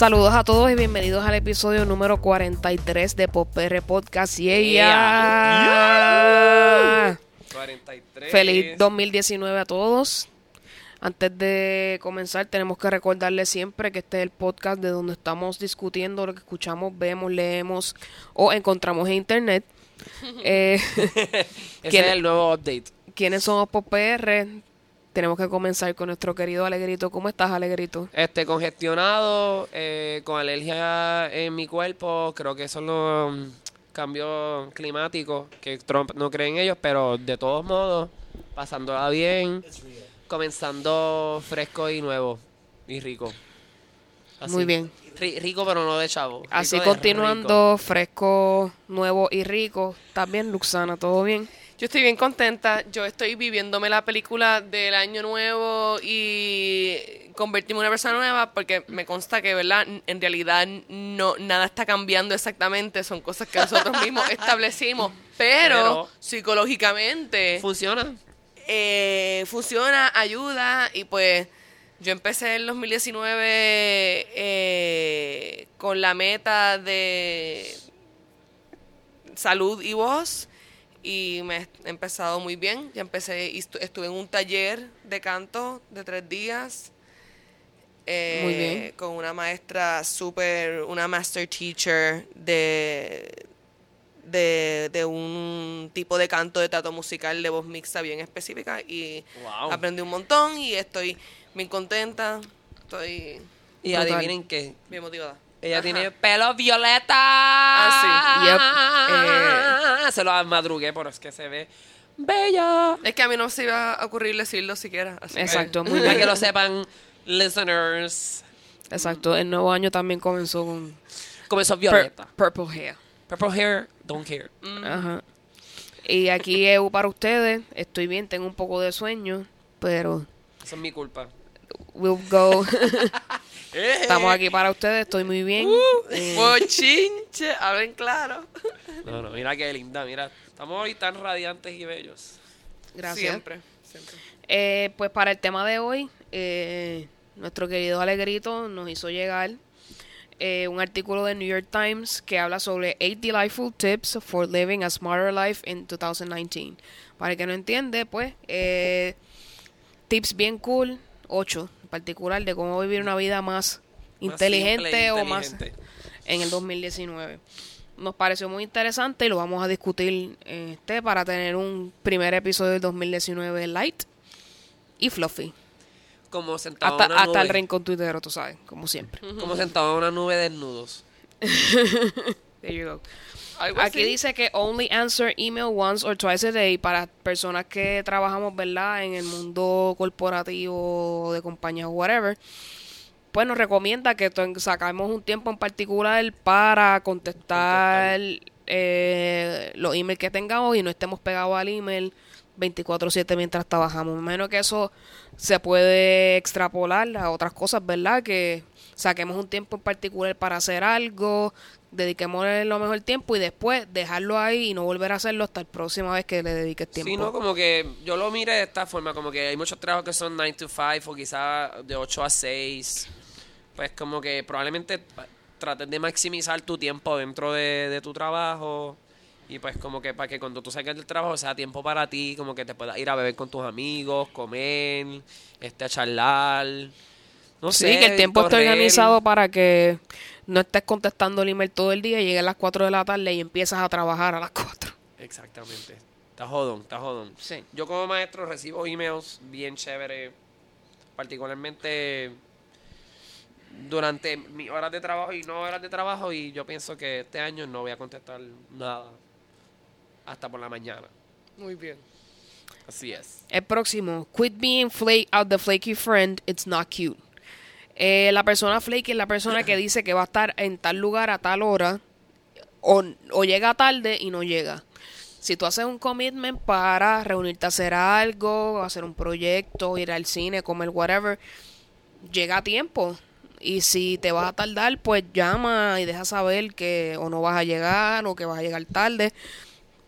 Saludos a todos y bienvenidos al episodio número 43 de PR Podcast. Y ella. 43. Feliz 2019 a todos. Antes de comenzar, tenemos que recordarles siempre que este es el podcast de donde estamos discutiendo lo que escuchamos, vemos, leemos o encontramos en internet. Eh, Ese ¿Quién- es el nuevo update. ¿Quiénes somos por PR? Tenemos que comenzar con nuestro querido Alegrito. ¿Cómo estás, Alegrito? Este, congestionado, eh, con alergia en mi cuerpo. Creo que son los mm, cambios climáticos que Trump no cree en ellos, pero de todos modos, pasándola bien, comenzando fresco y nuevo y rico. Así. Muy bien. Ri- rico, pero no de chavo. rico Así de continuando, fresco, nuevo y rico. También, Luxana, ¿todo bien? Yo estoy bien contenta. Yo estoy viviéndome la película del año nuevo y convertirme en una persona nueva porque me consta que, ¿verdad? En realidad no nada está cambiando exactamente. Son cosas que nosotros mismos establecimos. Pero, Pero- psicológicamente ¿Funciona? eh, funciona, ayuda y pues yo empecé en 2019 eh, con la meta de salud y voz y me he empezado muy bien. Ya empecé, estuve en un taller de canto de tres días. eh, Muy bien. Con una maestra súper, una master teacher de, de, de un tipo de canto de trato musical de voz mixta bien específica y Wow. aprendí un montón y estoy bien contenta. Estoy Y adivinen qué. bien motivada. Ella Ajá. tiene pelo violeta. Ah, Yep. Se lo madrugué, pero es que se ve bella. Es que a mí no se iba a ocurrir decirlo siquiera. así que- Exacto, muy Para bien. que lo sepan, listeners. Exacto, el nuevo año también comenzó con Comenzó pur- violeta. purple hair. Purple hair, don't care. Ajá. Y aquí EU para ustedes. Estoy bien, tengo un poco de sueño, pero Eso es mi culpa. We'll go. Eh. Estamos aquí para ustedes, estoy muy bien. Uh. Eh, Bochinche, hablen claro. No, no, mira qué linda, mira. Estamos hoy tan radiantes y bellos. gracias. Siempre, siempre. Eh, pues para el tema de hoy, eh, nuestro querido Alegrito nos hizo llegar eh, un artículo de New York Times que habla sobre 8 delightful tips for living a smarter life in 2019. Para el que no entiende, pues, eh, tips bien cool, 8 en particular, de cómo vivir una vida más, inteligente simple e o más inteligente. en el 2019. Nos pareció muy interesante y lo vamos a discutir este para tener un primer episodio del 2019 light y fluffy. Como sentado Hasta, en una hasta el nube. rincón tuitero, tú sabes, como siempre. Como sentado en una nube desnudos. There you go. Algo Aquí así. dice que only answer email once or twice a day para personas que trabajamos, ¿verdad? En el mundo corporativo, de compañías o whatever. Pues nos recomienda que sacamos un tiempo en particular para contestar eh, los emails que tengamos y no estemos pegados al email 24/7 mientras trabajamos. Menos que eso se puede extrapolar a otras cosas, ¿verdad? Que saquemos un tiempo en particular para hacer algo, dediquémosle lo mejor tiempo y después dejarlo ahí y no volver a hacerlo hasta la próxima vez que le dediques tiempo. Sí, no, como que yo lo mire de esta forma, como que hay muchos trabajos que son 9 to 5 o quizá de 8 a 6. Pues como que probablemente trates de maximizar tu tiempo dentro de, de tu trabajo. Y pues como que para que cuando tú salgas del trabajo sea tiempo para ti, como que te puedas ir a beber con tus amigos, comer, este, a charlar. No sí, sé, que el tiempo esté correr. organizado para que no estés contestando el email todo el día y llegue a las 4 de la tarde y empiezas a trabajar a las 4. Exactamente. Está jodón, está jodón. Sí. Yo como maestro recibo emails bien chévere, particularmente durante mis horas de trabajo y no horas de trabajo y yo pienso que este año no voy a contestar nada hasta por la mañana. Muy bien. Así es. El próximo, quit being flake out the flaky friend, it's not cute. Eh, la persona flaky es la persona que dice que va a estar en tal lugar a tal hora o, o llega tarde y no llega. Si tú haces un commitment para reunirte a hacer algo, hacer un proyecto, ir al cine, comer whatever, llega a tiempo. Y si te vas a tardar, pues llama y deja saber que o no vas a llegar o que vas a llegar tarde.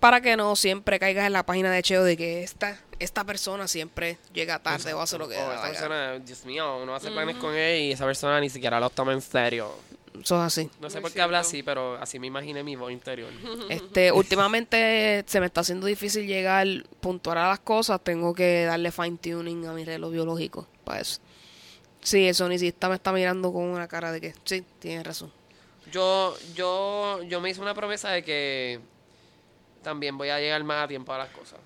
Para que no siempre caigas en la página de Cheo de que esta, esta persona siempre llega tarde o hace lo que O da esa la gana. persona, Dios mío, uno hace planes con él y esa persona ni siquiera lo toma en serio. Eso es así. No sé Muy por qué habla así, pero así me imaginé mi voz interior. Este, últimamente se me está haciendo difícil llegar puntual a las cosas. Tengo que darle fine tuning a mi reloj biológico para eso. Sí, el sonicista me está mirando con una cara de que sí, tienes razón. Yo, yo, yo me hice una promesa de que también voy a llegar más a tiempo a las cosas.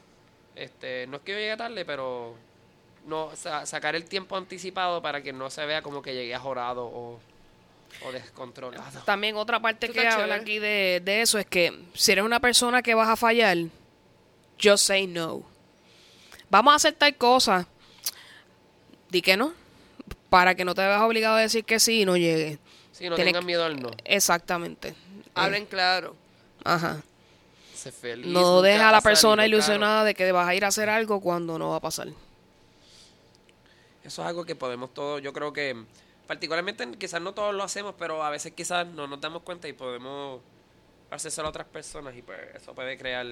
Este, no es que yo llegue tarde, pero no sa- sacar el tiempo anticipado para que no se vea como que llegué ajorado o, o descontrolado. También otra parte que habla aquí de, de eso es que si eres una persona que vas a fallar, just say no. Vamos a hacer tal cosa. Di que no. Para que no te veas obligado a decir que sí y no llegue. Sí, no Tiene tengan miedo al no. Exactamente. Hablen claro. Ajá. Feliz. No dejes a la persona caro. ilusionada de que vas a ir a hacer algo cuando no va a pasar. Eso es algo que podemos todos, yo creo que particularmente quizás no todos lo hacemos, pero a veces quizás no nos damos cuenta y podemos hacérselo a otras personas y pues eso puede crear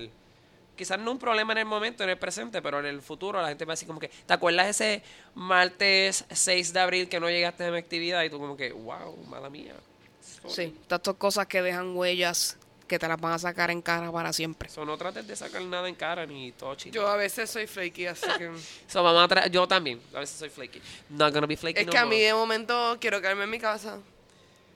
quizás no un problema en el momento, en el presente, pero en el futuro la gente va a decir como que, ¿te acuerdas ese martes 6 de abril que no llegaste a mi actividad? Y tú como que, wow, mala mía. Sí, estas cosas que dejan huellas que te las van a sacar en cara para siempre. So, no trates de sacar nada en cara ni todo chido. Yo a veces soy flaky, así que... So, vamos a yo también, a veces soy flaky. Not gonna be flaky es no que a mí de momento quiero quedarme en mi casa.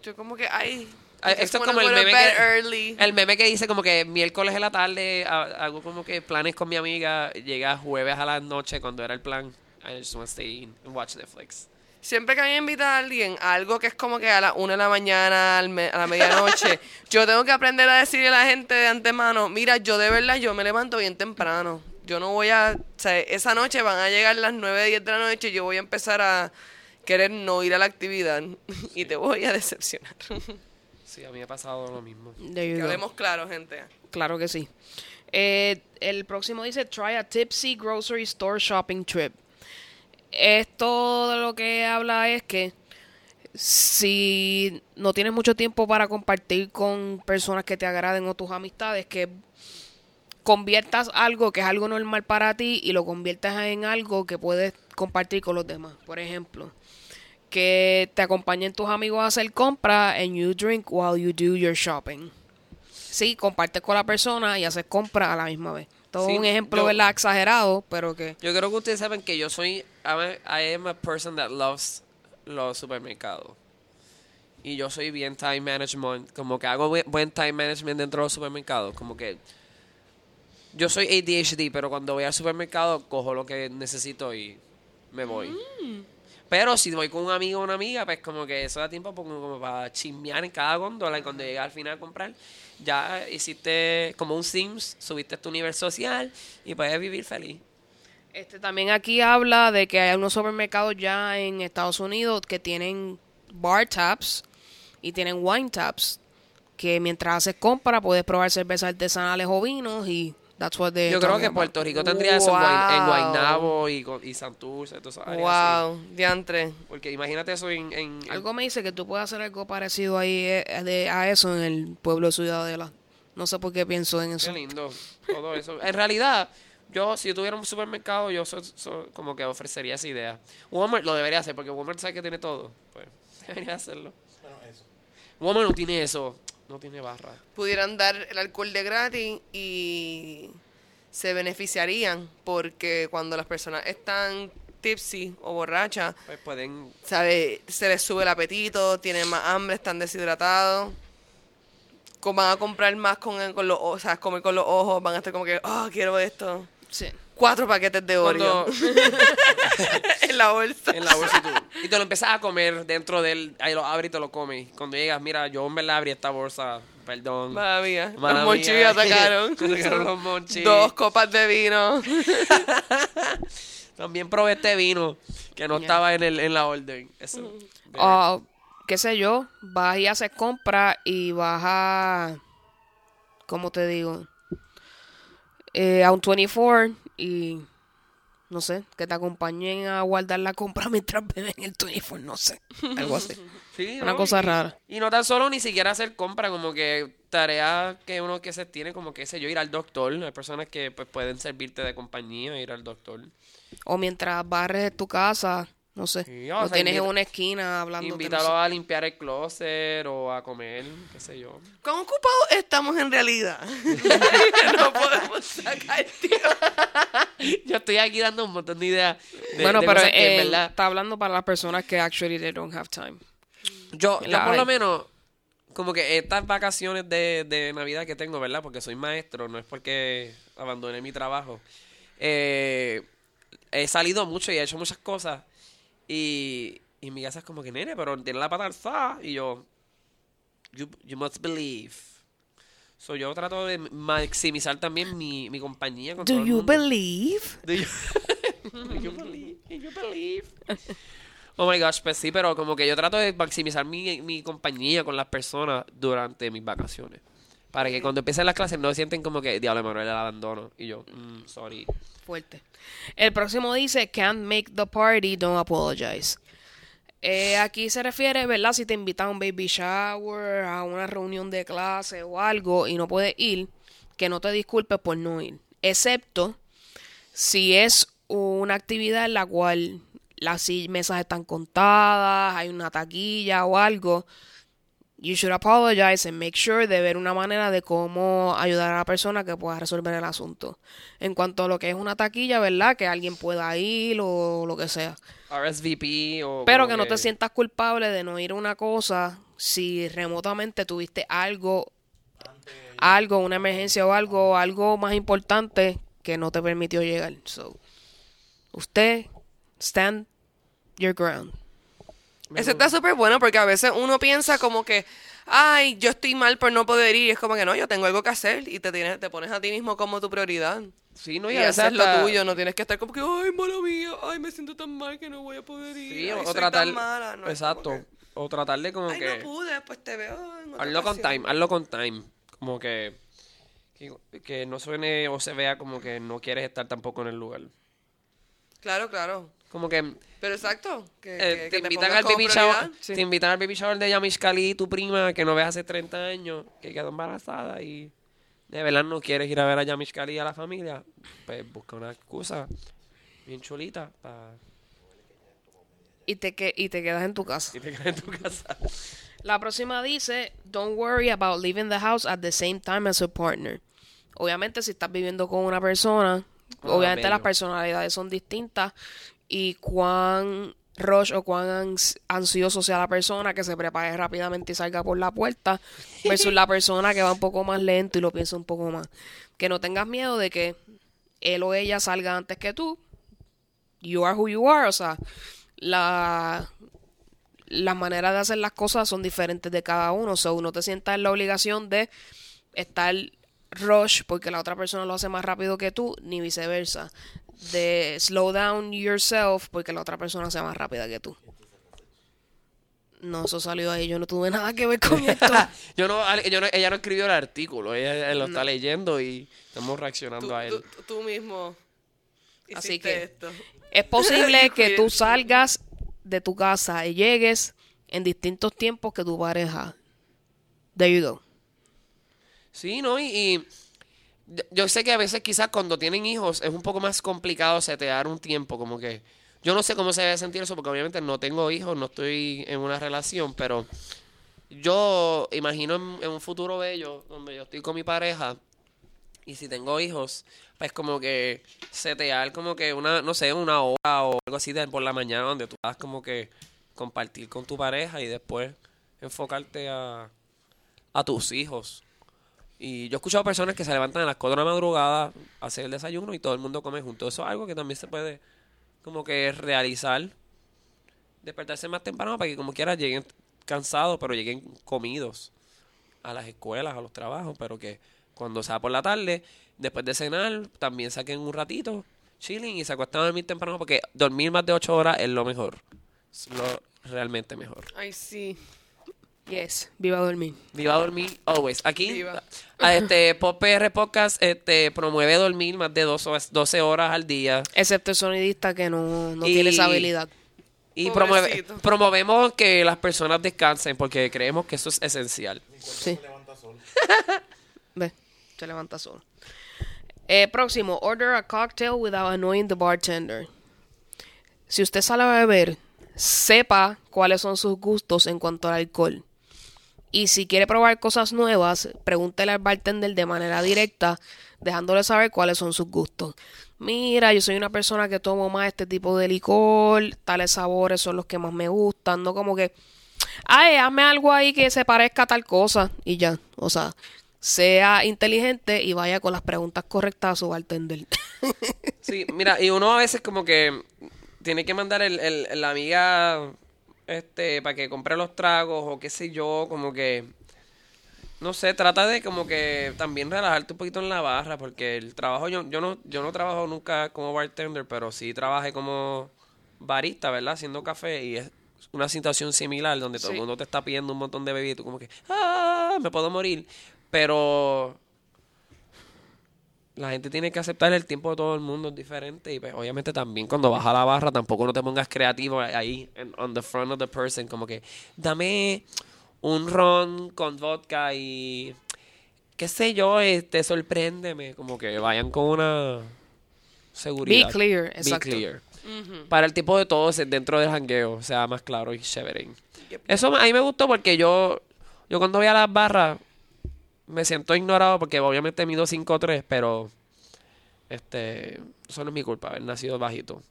Yo como que, ay... Ah, I esto es como el meme que- early. El meme que dice como que miércoles en la tarde ha- hago como que planes con mi amiga, llega jueves a la noche cuando era el plan. I just want to stay in and watch Netflix. Siempre que a mí me invita a alguien a algo que es como que a la una de la mañana, al me- a la medianoche, yo tengo que aprender a decirle a la gente de antemano, mira, yo de verdad, yo me levanto bien temprano. Yo no voy a, o sea, esa noche van a llegar las 9, 10 de la noche y yo voy a empezar a querer no ir a la actividad y te voy a decepcionar. Sí, a mí me ha pasado lo mismo. Que hablemos claro, gente. Claro que sí. Eh, el próximo dice try a tipsy grocery store shopping trip. Esto de lo que habla es que si no tienes mucho tiempo para compartir con personas que te agraden o tus amistades, que conviertas algo que es algo normal para ti y lo conviertas en algo que puedes compartir con los demás. Por ejemplo, que te acompañen tus amigos a hacer compras and you drink while you do your shopping. Sí, compartes con la persona y haces compras a la misma vez. Todo Sí, un ejemplo, yo- ¿verdad? Exagerado, pero que... Yo creo que ustedes saben que yo soy, I'm a- I am a person that loves los supermercados. Y yo soy bien time management, como que hago buen, time management dentro de los supermercados, como que yo soy ADHD, pero cuando voy al supermercado cojo lo que necesito y me voy. Pero si voy con un amigo o una amiga, pues como que eso da tiempo como, como para chismear en cada góndola y cuando llegas al final a comprar, ya hiciste como un Sims, subiste tu nivel social y puedes vivir feliz. Este también aquí habla de que hay unos supermercados ya en Estados Unidos que tienen bar taps y tienen wine taps. Que mientras haces compra puedes probar cervezas artesanales o vinos y that's what they Yo creo que Puerto Rico tendría eso en, Guay- en Guaynabo y, y Santurce, todas esas áreas así. Wow, diantre. Porque imagínate eso en... en- en- Algo me dice que tú puedes hacer algo parecido ahí eh, de- a eso en el pueblo de Ciudadela. No sé por qué pienso en eso. Qué lindo, todo eso. En realidad, yo si yo tuviera un supermercado, yo so- so- como que ofrecería esa idea. Walmart lo debería hacer, porque Walmart sabe que tiene todo. Pues debería hacerlo. Walmart no tiene eso, no tiene barra. Pudieran dar el alcohol de gratis y se beneficiarían porque cuando las personas están tipsy o borrachas, Pues pueden... ¿sabe? se les sube el apetito, tienen más hambre, están deshidratados. Van a comprar más con, el- con los ojos, o sea, comer con los ojos, van a estar como que, oh, quiero esto. Sí. Cuatro paquetes de Oreo en la bolsa. en la bolsa y tú. Y te lo empiezas a comer dentro del. Ahí lo abres y te lo comes. Cuando llegas, mira, yo en verdad abrí esta bolsa. Perdón. Madre mía, Mala los monchis. Atacaron los monchis. Dos copas de vino. También probé este vino que no estaba en, el, en la orden. Eso. O, qué sé yo, vas y haces compra y vas a, ¿cómo te digo? Eh, a un 24 y no sé, que te acompañen a guardar la compra mientras beben el 24, no sé, algo así. Sí, Una ¿no? cosa Y- rara. Y no tan solo ni siquiera hacer compra, como que tareas que uno que se tiene, como que sé yo, ir al doctor. Hay personas que pues pueden servirte de compañía, ir al doctor. O mientras barres tu casa, no sé, Sí, o lo sea, tienes en una esquina hablando. Invítalo a limpiar el closet o a comer, qué sé yo. ¿Cómo ocupados estamos en realidad? no podemos sacar, tío. Yo estoy aquí dando un montón de ideas. de- Bueno, de pero cosas que, eh, verdad, está hablando para las personas que actually they don't have time. Yo, yo La por lo menos, como que estas vacaciones de, de Navidad que tengo, ¿verdad? Porque soy maestro, no es porque abandoné mi trabajo. Eh, he salido mucho y he hecho muchas cosas. Y, y mi casa es como que, nene, pero tiene la pata alzada. Y yo, you, you must believe. So, yo trato de maximizar también mi, mi compañía con todo Do el you mundo. believe? Do you, do you believe? Do you believe? Oh my gosh, pues sí, pero como que yo trato de maximizar mi, mi compañía con las personas durante mis vacaciones. Para que cuando empiecen las clases no sienten como que, diablo, Manuel, el abandono. Y yo, mm, sorry. Fuerte. El próximo dice, can't make the party, don't apologize. Eh, aquí se refiere, ¿verdad? Si te invitan a un baby shower, a una reunión de clase o algo y no puedes ir, que no te disculpes por no ir. Excepto si es una actividad en la cual las mesas están contadas, hay una taquilla o algo, you should apologize and make sure de ver una manera de cómo ayudar a la persona que pueda resolver el asunto. En cuanto a lo que es una taquilla, ¿verdad? Que alguien pueda ir o lo que sea. RSVP o... Pero como que no te sientas culpable de no ir a una cosa si remotamente tuviste algo, algo, una emergencia o algo, algo más importante que no te permitió llegar. So, usted, stand your ground. Eso está súper bueno porque a veces uno piensa como que, ay, yo estoy mal por no poder ir. Y es como que no, yo tengo algo que hacer y te, tienes, te pones a ti mismo como tu prioridad. Sí, no, y y a veces hacer lo tuyo, no tienes que estar como que, ay, mala mía, ay, me siento tan mal que no voy a poder ir. Sí, ay, o, soy tratar... tan mala. No, es exacto. que, O tratar de como ay, que... no pude, pues te veo en otra Hazlo con ocasión". time, hazlo con time. Como que, que, que no suene o se vea como que no quieres estar tampoco en el lugar. Claro, claro. Como que Pero exacto. Que, eh, que- te que invitan al baby shower, te invitan al baby shower de Yamish Kali, tu prima, que no ves hace 30 años, que quedó embarazada y de verdad no quieres ir a ver a Yamish Kali y a la familia, pues busca una excusa bien chulita para Y te, que, y te quedas en tu casa. que te quedes en tu casa. La próxima dice, don't worry about leaving the house at the same time as a partner. Obviamente si estás viviendo con una persona, Ah, obviamente las personalidades son distintas y cuán rush o cuán ans- ansioso sea la persona que se prepare rápidamente y salga por la puerta versus la persona que va un poco más lento y lo piensa un poco más. Que no tengas miedo de que él o ella salga antes que tú. You are who you are, o sea, la las maneras de hacer las cosas son diferentes de cada uno. So, no te sientas en la obligación de estar rush porque la otra persona lo hace más rápido que tú, ni viceversa. De slow down yourself porque la otra persona sea más rápida que tú. No, eso salió ahí. Yo no tuve nada que ver con esto. yo no, yo no- ella no escribió el artículo, ella, lo está leyendo y estamos reaccionando Tú, a él. tú- tú mismo Así que- esto. Es posible que tú salgas de tu casa y llegues en distintos tiempos que tu pareja. There you go. Sí, ¿no? Y, y yo- sé que a veces quizás cuando tienen hijos es un poco más complicado setear un tiempo, como que yo no sé cómo se debe sentir eso porque obviamente no tengo hijos, no estoy en una relación, pero yo imagino en, en un futuro bello donde yo estoy con mi pareja y si tengo hijos, pues como que setear como que una, no sé, una hora o algo así de por la mañana donde tú vas como que compartir con tu pareja y después enfocarte a, a tus hijos. Y yo he escuchado personas que se levantan a las 4 de la madrugada a hacer el desayuno y todo el mundo come junto. Eso es algo que también se puede como que realizar. Despertarse más temprano para que como quiera lleguen cansados, pero lleguen comidos a las escuelas, a los trabajos, pero que cuando sea por la tarde, después de cenar, también saquen un ratito, chilling y se acuestan a dormir temprano porque dormir más de 8 horas es lo mejor. Lo realmente mejor. Ay, sí. Yes, viva dormir. Viva dormir always. Aquí, Viva. a este Pop PR Podcast este, promueve dormir más de dos horas- 12 horas al día. Excepto el sonidista que no, no Y- tiene esa habilidad. Y promueve, promovemos que las personas descansen porque creemos que eso es esencial. Sí. Ve, se levanta solo. Eh, próximo, order a cocktail without annoying the bartender. Si usted sale a beber, sepa cuáles son sus gustos en cuanto al alcohol. Y si quiere probar cosas nuevas, pregúntele al bartender de manera directa, dejándole saber cuáles son sus gustos. Mira, yo soy una persona que tomo más este tipo de licor, tales sabores son los que más me gustan, no como que, ay, hazme algo ahí que se parezca a tal cosa y ya. O sea, sea inteligente y vaya con las preguntas correctas a su bartender. Sí, mira, y uno a veces como que tiene que mandar el, el- la amiga este para que compre los tragos o qué sé yo, como que no sé, trata de como que también relajarte un poquito en la barra porque el trabajo yo yo no yo no trabajo nunca como bartender, pero sí trabajé como barista, ¿verdad? Haciendo café y es una situación similar donde todo el Sí. mundo te está pidiendo un montón de bebidas y tú como que ah, me puedo morir, pero la gente tiene que aceptar el tiempo de todo el mundo es diferente y pues, obviamente también cuando vas a la barra tampoco no te pongas creativo ahí en, on the front of the person como que dame un ron con vodka y qué sé yo este sorpréndeme como que vayan con una seguridad Be clear, Be exacto. clear. para el tipo de todos dentro del jangueo sea más claro y chévere eso a mí me gustó porque yo yo cuando voy a las barras me siento ignorado porque obviamente mido 5'3", pero este eso no es mi culpa haber nacido bajito.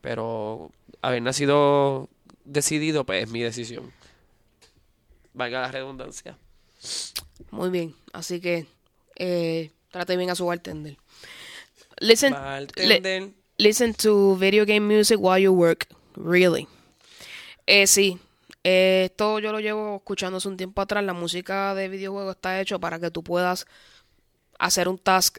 Pero haber nacido decidido, pues es mi decisión. Valga la redundancia. Muy bien, así que eh, trate bien a su bartender. Listen, listen to video game music while you work. Really. Eh, sí. Eh, esto yo lo llevo escuchando hace un tiempo atrás. La música de videojuegos está hecho para que tú puedas hacer un task.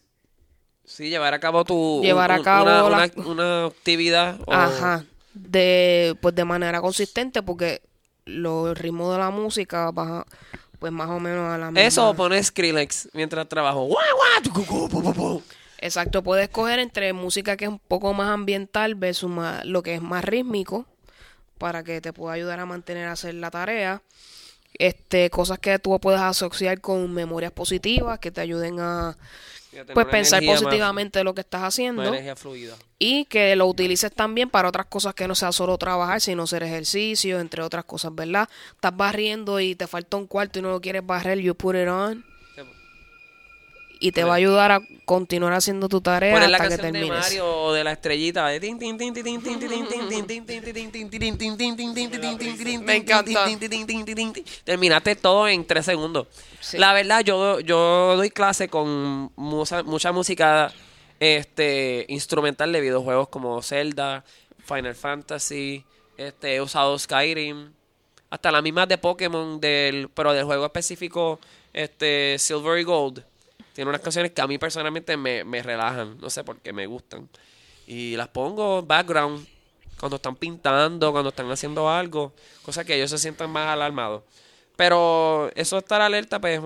Sí, llevar a cabo tu Llevar a cabo una, la- una- una actividad o- Ajá. De, pues de manera consistente porque los ritmos de la música baja pues más o menos a la misma. Eso pones Skrillex mientras trabajo. Exacto, puedes escoger entre música que es un poco más ambiental versus más- lo que es más rítmico para que te pueda ayudar a mantener a hacer la tarea. Este, cosas que tú puedes asociar con memorias positivas que te ayuden a pues pensar más- positivamente lo que estás haciendo energía fluida. y que lo utilices también para otras cosas que no sea solo trabajar, sino hacer ejercicio, entre otras cosas, ¿verdad? Estás barriendo y te falta un cuarto y no lo quieres barrer, you put it on y te va a ayudar a continuar haciendo tu tarea hasta que termines. De la estrellita. Terminaste todo en tres segundos. La verdad, yo, yo doy clase con mucha, mucha música este, instrumental de videojuegos como Zelda, Final Fantasy, este, he usado Skyrim, hasta las mismas de Pokémon, del, pero del juego específico este, Silver y Gold. Tiene unas canciones que a mí personalmente me, me relajan, no sé por qué me gustan. Y las pongo background cuando están pintando, cuando están haciendo algo, cosa que ellos se sientan más alarmados. Pero eso estar alerta, pues,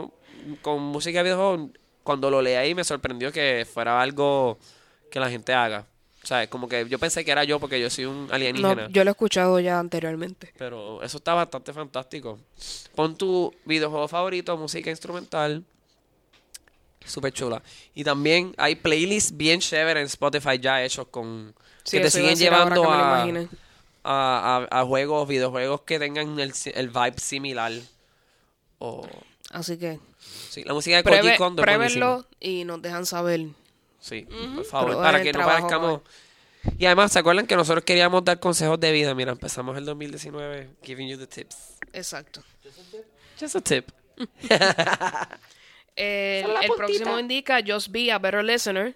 con música de videojuegos, cuando lo leí ahí me sorprendió que fuera algo que la gente haga. O sea, como que yo pensé que era yo porque yo soy un alienígena. No, yo lo he escuchado ya anteriormente. Pero eso está bastante fantástico. Pon tu videojuego favorito, música instrumental. Súper chula. Y también hay playlists bien chéveres en Spotify ya hechos con... Sí, que te a siguen llevando a, a, a- a juegos, videojuegos que tengan el, el vibe similar. O... Así que Sí, la música de Koji es buenísima. pruébenlo y nos dejan saber. Sí, por favor, Pero para que no parezcamos... Y además, ¿se acuerdan que nosotros queríamos dar consejos de vida? Mira, empezamos el 2019 giving you the tips. Exacto. Just a tip. El, Son la el puntita. próximo indica Just Be a Better Listener.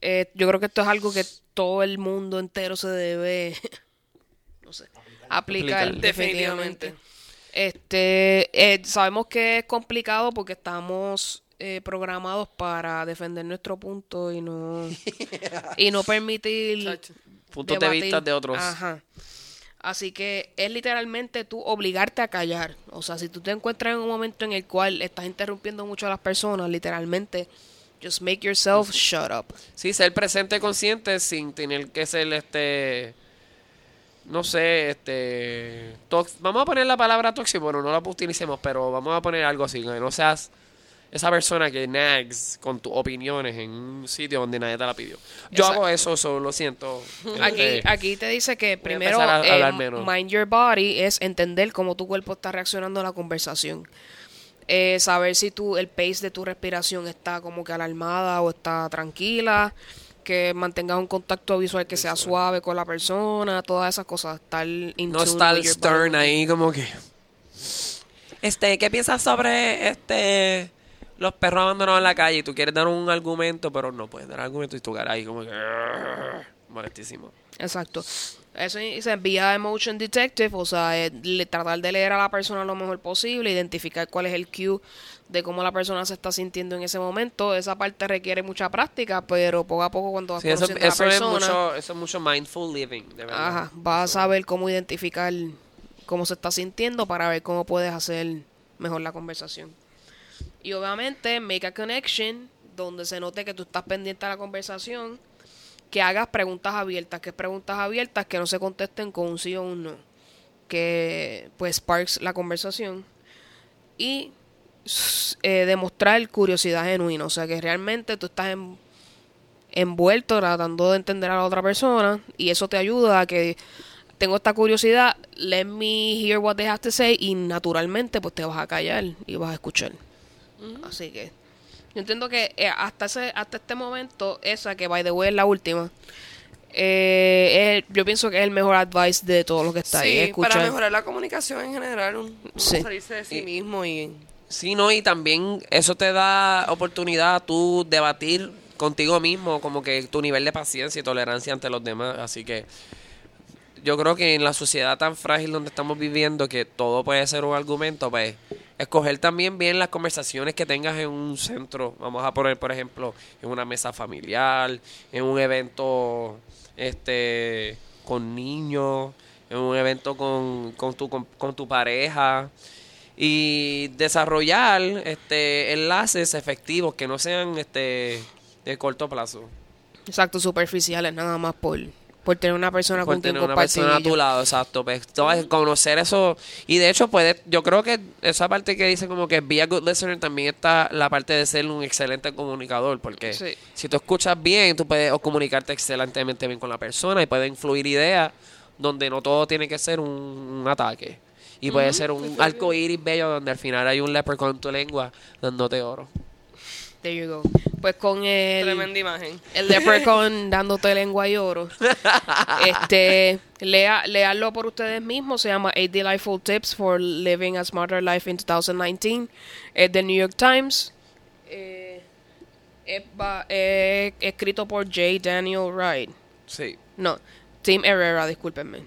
Eh, yo creo que esto es algo que todo el mundo entero se debe no sé, aplicar, Aplicar. definitivamente. Definitivamente. Este, eh, sabemos que es complicado porque estamos eh, programados para defender nuestro punto y no y no permitir. Puntos de vista de otros. Ajá. Así que es literalmente tú obligarte a callar. O sea, si tú te encuentras en un momento en el cual estás interrumpiendo mucho a las personas, literalmente, just make yourself shut up. Sí, ser presente consciente sin tener que ser este. No sé, este. Vamos a poner la palabra tóxico, bueno, no la utilicemos, pero vamos a poner algo así, no seas esa persona que nags con tus opiniones en un sitio donde nadie te la pidió. Yo Exacto. hago eso, so, lo siento. Aquí, Este, aquí te dice que primero a eh, hablar menos. mind your body es entender cómo tu cuerpo está reaccionando a la conversación. Eh, saber si tu, el pace de tu respiración está como que alarmada o está tranquila. Que mantengas un contacto visual que sea suave con la persona. Todas esas cosas. Estar in no tune with your stern body. ahí como que. Este, ¿qué piensas sobre este los perros abandonados en la calle? Y tú quieres dar un argumento, pero no puedes dar argumento y tu cara ahí como que molestísimo. Exacto. Eso se envía Emotion Detective, o sea, eh, le- tratar de leer a la persona lo mejor posible, identificar cuál es el cue de cómo la persona se está sintiendo en ese momento. Esa parte requiere mucha práctica, pero poco a poco cuando vas Sí, eso, conociendo a la eso es persona, mucho, eso es mucho mindful living, de verdad. ajá, vas a saber cómo identificar cómo se está sintiendo para ver cómo puedes hacer mejor la conversación. Y obviamente, make a connection, donde se note que tú estás pendiente a la conversación, que hagas preguntas abiertas, que preguntas abiertas que no se contesten con un sí o un no, que pues sparks la conversación y eh, demostrar curiosidad genuina, o sea que realmente tú estás en- envuelto tratando de entender a la otra persona y eso te ayuda a que tengo esta curiosidad, let me hear what they have to say y naturalmente pues te vas a callar y vas a escuchar. Así que yo entiendo que eh, hasta ese hasta este momento esa que by the way es la última eh, es- yo pienso que es el mejor advice de todo lo que está ahí. Escuchar. para mejorar la comunicación en general, un, Sí. salirse de sí Y- mismo y... Sí, no, y también eso te da oportunidad a tú debatir contigo mismo, como que tu nivel de paciencia y tolerancia ante los demás. Así que yo creo que en la sociedad tan frágil donde estamos viviendo, que todo puede ser un argumento, pues escoger también bien las conversaciones que tengas en un centro. Vamos a poner, por ejemplo, en una mesa familiar, en un evento este con niños, en un evento con, con, tu, con, con tu pareja y desarrollar este enlaces efectivos que no sean este de corto plazo. Exacto, superficiales, nada más por, por tener una persona por con quien tener una compartir. persona a tu lado, exacto. Pues, a conocer eso. Y de hecho, puede, yo creo que esa parte que dice como que be a good listener también está la parte de ser un excelente comunicador. Porque Sí. si tú escuchas bien, tú puedes comunicarte excelentemente bien con la persona y pueden fluir ideas donde no todo tiene que ser un, un ataque. Y puede ser un arco iris bello donde al final hay un leprechaun en tu lengua dándote oro. There you go. Pues con el, Tremenda imagen. el leprechaun dándote lengua y oro. este, lea, learlo por ustedes mismos. Se llama Eight Delightful Tips for Living a Smarter Life in 2019. Es del New York Times. Eh, es, ba- es escrito por J. Daniel Wright. Sí. No, Tim Herrera, discúlpenme.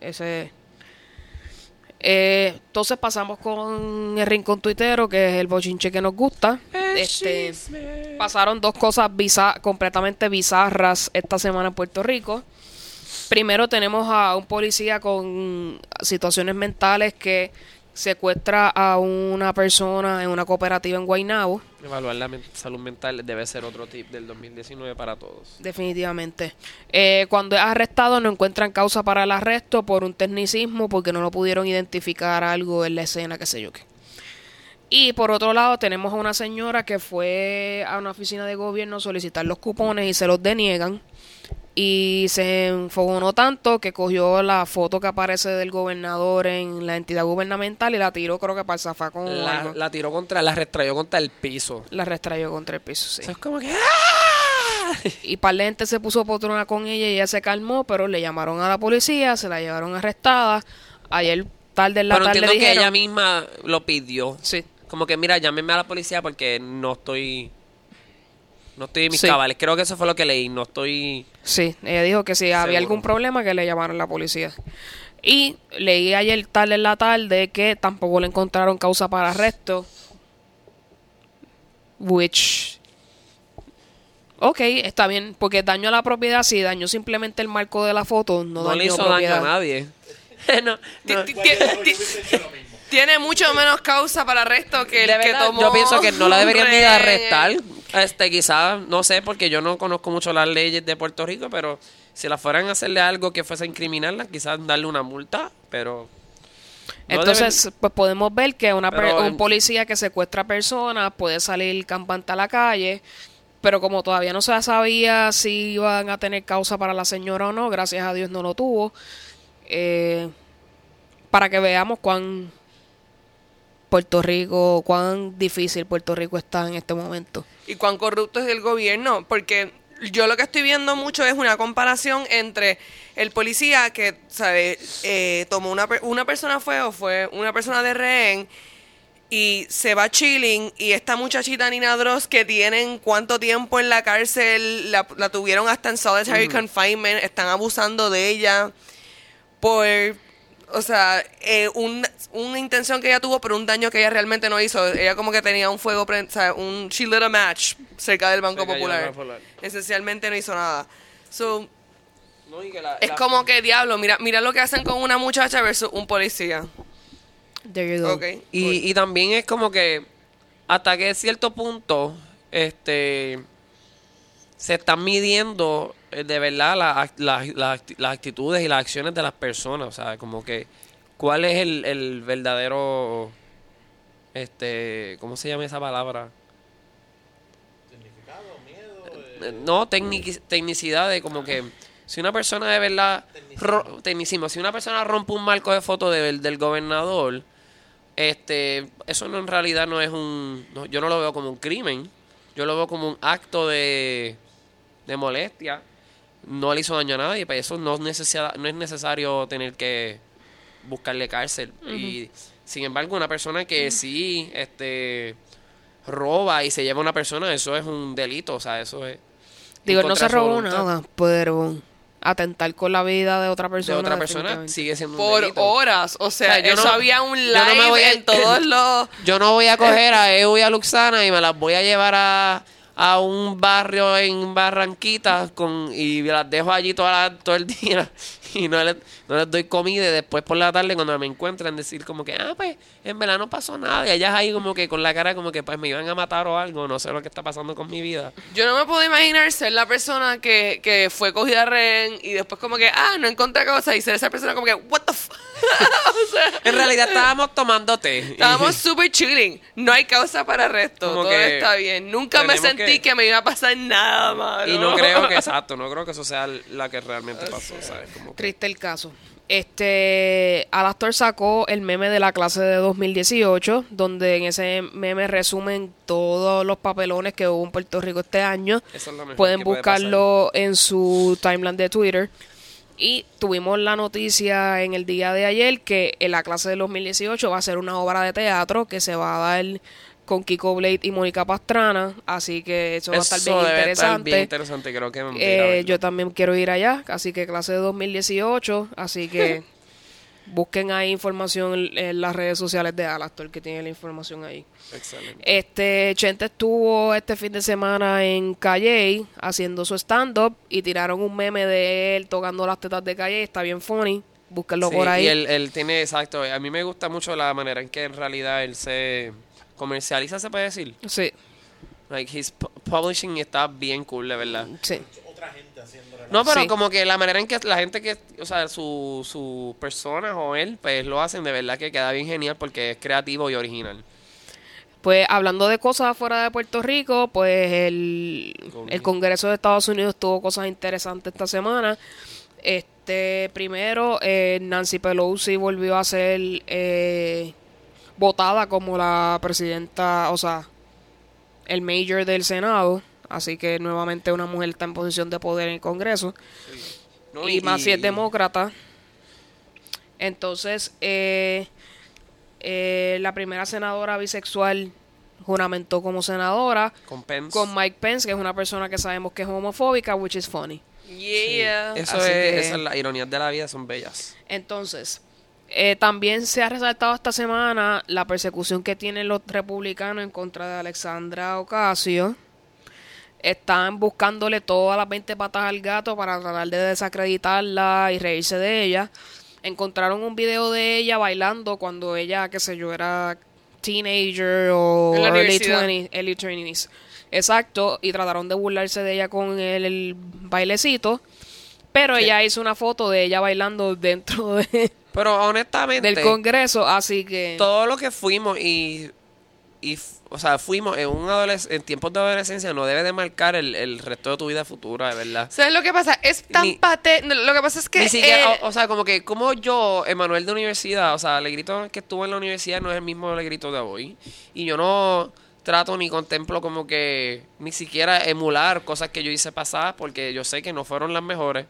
Ese. Eh, entonces pasamos con el rincón tuitero, que es el bochinche que nos gusta. Este, pasaron dos cosas completamente bizarras esta semana en Puerto Rico. Primero tenemos a un policía con situaciones mentales que secuestra a una persona en una cooperativa en Guaynabo. Evaluar la men- salud mental debe ser otro tip del 2019 para todos. Definitivamente. Eh, cuando es arrestado no encuentran causa para el arresto por un tecnicismo porque no lo pudieron identificar algo en la escena, qué sé yo qué. Y por otro lado tenemos a una señora que fue a una oficina de gobierno a solicitar los cupones y se los deniegan. Y se enfogonó tanto que cogió la foto que aparece del gobernador en la entidad gubernamental y la tiró creo que para el zafacón o La, la tiró contra, la restrayó contra el piso. La restrayó contra el piso, sí. Eso es como que ¡ah! Y par de gente se puso potrona con ella y ella se calmó, pero le llamaron a la policía, se la llevaron arrestada. Ayer tarde en la Pero tarde entiendo que dijeron... ella misma lo pidió. Sí, Como que, mira, llámeme a la policía porque no estoy... No estoy en mis Sí. cabales. Creo que eso fue lo que leí. No estoy... sí. Ella dijo que si había algún problema que le llamaron a la policía. Y leí ayer tarde en la tarde que tampoco le encontraron causa para arresto. Which... Ok, está bien, porque daño a la propiedad, sí, dañó simplemente el marco de la foto, no, No, dañó le hizo propiedad. daño a nadie. no, no. Tiene mucho menos causa para arresto que el De que tomó. yo pienso que no la deberían ni arrestar. Este, quizás, no sé, porque yo no conozco mucho las leyes de Puerto Rico, pero si la fueran a hacerle algo que fuese a incriminarla, quizás darle una multa, pero... no Entonces, pues podemos ver que una Pero, un policía que secuestra personas puede salir campante a la calle, pero como todavía no se sabía si iban a tener causa para la señora o no, gracias a Dios no lo tuvo, eh, para que veamos cuán Puerto Rico, cuán difícil Puerto Rico está en este momento. y cuán corrupto es el gobierno, porque yo lo que estoy viendo mucho es una comparación entre el policía que, ¿sabe? Eh, tomó una, per- una persona fue o fue una persona de rehén y se va chilling y esta muchachita Nina Dross que tienen cuánto tiempo en la cárcel, la, la tuvieron hasta en solitary confinement, están abusando de ella por, o sea, eh, un- una intención que ella tuvo, pero un daño que ella realmente no hizo. Ella como que tenía un fuego, pre- o sea, un, she lit a match cerca del Banco Popular. Esencialmente no hizo nada. So, No, y que la- es la- como que, diablo, mira, mira lo que hacen con una muchacha versus un policía. There you go. Ok. Y, y también es como que hasta que cierto punto este se están midiendo de verdad la- la- la- las actitudes y las acciones de las personas. O sea, como que cuál es el, el verdadero este ¿cómo se llama esa palabra? Significado, miedo. eh, Eh, No, tecnici- tecnicidad de como que si una persona de verdad ro- tecnicismo, si una persona rompe un marco de foto del, del gobernador, este, eso no en realidad no es un, no, yo no lo veo como un crimen, yo lo veo como un acto de, de molestia, no le hizo daño a nadie, pero eso no es necesario, no es necesario tener que buscarle cárcel y sin embargo una persona que sí, este, roba y se lleva a una persona, eso es un delito, o sea, eso es Digo, no se robó voluntad nada, pero atentar con la vida de otra de persona. otra persona sigue siendo un Por delito. horas, o sea, O sea, yo eso no- había un yo no me live voy a- en todos los... Yo no voy a coger a Eu y a Luxana y me las voy a llevar a, a un barrio en Barranquita con, y las dejo allí toda la- todo el día y no les, no les doy comida y después por la tarde cuando me encuentran decir como que, ah, pues en verdad no pasó nada y ellas ahí como que con la cara como que pues me iban a matar o algo, no sé lo que está pasando con mi vida. Yo no me puedo imaginar ser la persona que, que fue cogida rehén y después como que, ah, no encontré cosa y ser esa persona como que, what the fuck. o sea, En realidad estábamos tomando té. estábamos super chilling. No hay causa para arresto. Como Todo que está bien. Nunca me sentí que... que- me iba a pasar nada malo. Y no creo que, exacto, no creo que eso sea la que realmente pasó, ¿sabes? Como que- Triste el caso. Este, Alastor sacó el meme de la clase de 2018, donde en ese meme resumen todos los papelones que hubo en Puerto Rico este año. Eso es lo mejor Pueden buscarlo en su timeline de Twitter. Y tuvimos la noticia en el día de ayer que en la clase de 2018 va a ser una obra de teatro que se va a dar con Kiko Blade y Mónica Pastrana. Así que eso va a estar bien estar interesante. bien interesante, creo que me voy a ir a Eh, yo también quiero ir allá, así que clase de 2018, así que busquen ahí información en, en las redes sociales de Alastor, que tiene la información ahí. Excelente. Este, Chente estuvo este fin de semana en Calle haciendo su stand-up y tiraron un meme de él tocando las tetas de Calle, está bien funny, búsquenlo Sí, por ahí. Y él, él tiene, exacto, a mí me gusta mucho la manera en que en realidad él se comercializa, se puede decir. Sí, Like, his pu- publishing está bien cool, de verdad. sí. Otra gente haciendo No, pero Sí. como que la manera en que la gente que, o sea, su, su personas o él, pues lo hacen de verdad que queda bien genial porque es creativo y original. Pues hablando de cosas afuera de Puerto Rico, pues el, el Congreso de Estados Unidos tuvo cosas interesantes esta semana. Este, primero, eh, Nancy Pelosi volvió a ser eh, votada como la presidenta, o sea, el mayor del Senado. Así que nuevamente una mujer está en posición de poder en el Congreso. ¿no? y, más si es demócrata. Entonces, eh, eh, la primera senadora bisexual juramentó como senadora Con Pence. con Mike Pence, que es una persona que sabemos que es homofóbica, which is funny. Yeah. Eso Así es, que- esa es la ironía de la vida, son bellas. Entonces, eh, también se ha resaltado esta semana la persecución que tienen los republicanos en contra de Alexandra Ocasio. Están buscándole todas las 20 patas al gato para tratar de desacreditarla y reírse de ella. encontraron un video de ella bailando cuando ella, qué sé yo, era teenager o early universidad. 20s, early 20s. Exacto, y trataron de burlarse de ella con el, el bailecito, pero ella hizo una foto de ella bailando dentro de- Pero honestamente, del Congreso, así que... todo lo que fuimos y, y o sea, fuimos en un en tiempos de adolescencia no debe de marcar el, el resto de tu vida futura, de verdad. ¿Sabes lo que pasa? Es tan patético. Lo que pasa es que. Ni siquiera, eh, o, o sea, como que como yo, Emanuel de universidad, o sea, el grito que estuvo en la universidad no es el mismo grito de hoy. Y yo no trato ni contemplo como que ni siquiera emular cosas que yo hice pasadas porque yo sé que no fueron las mejores.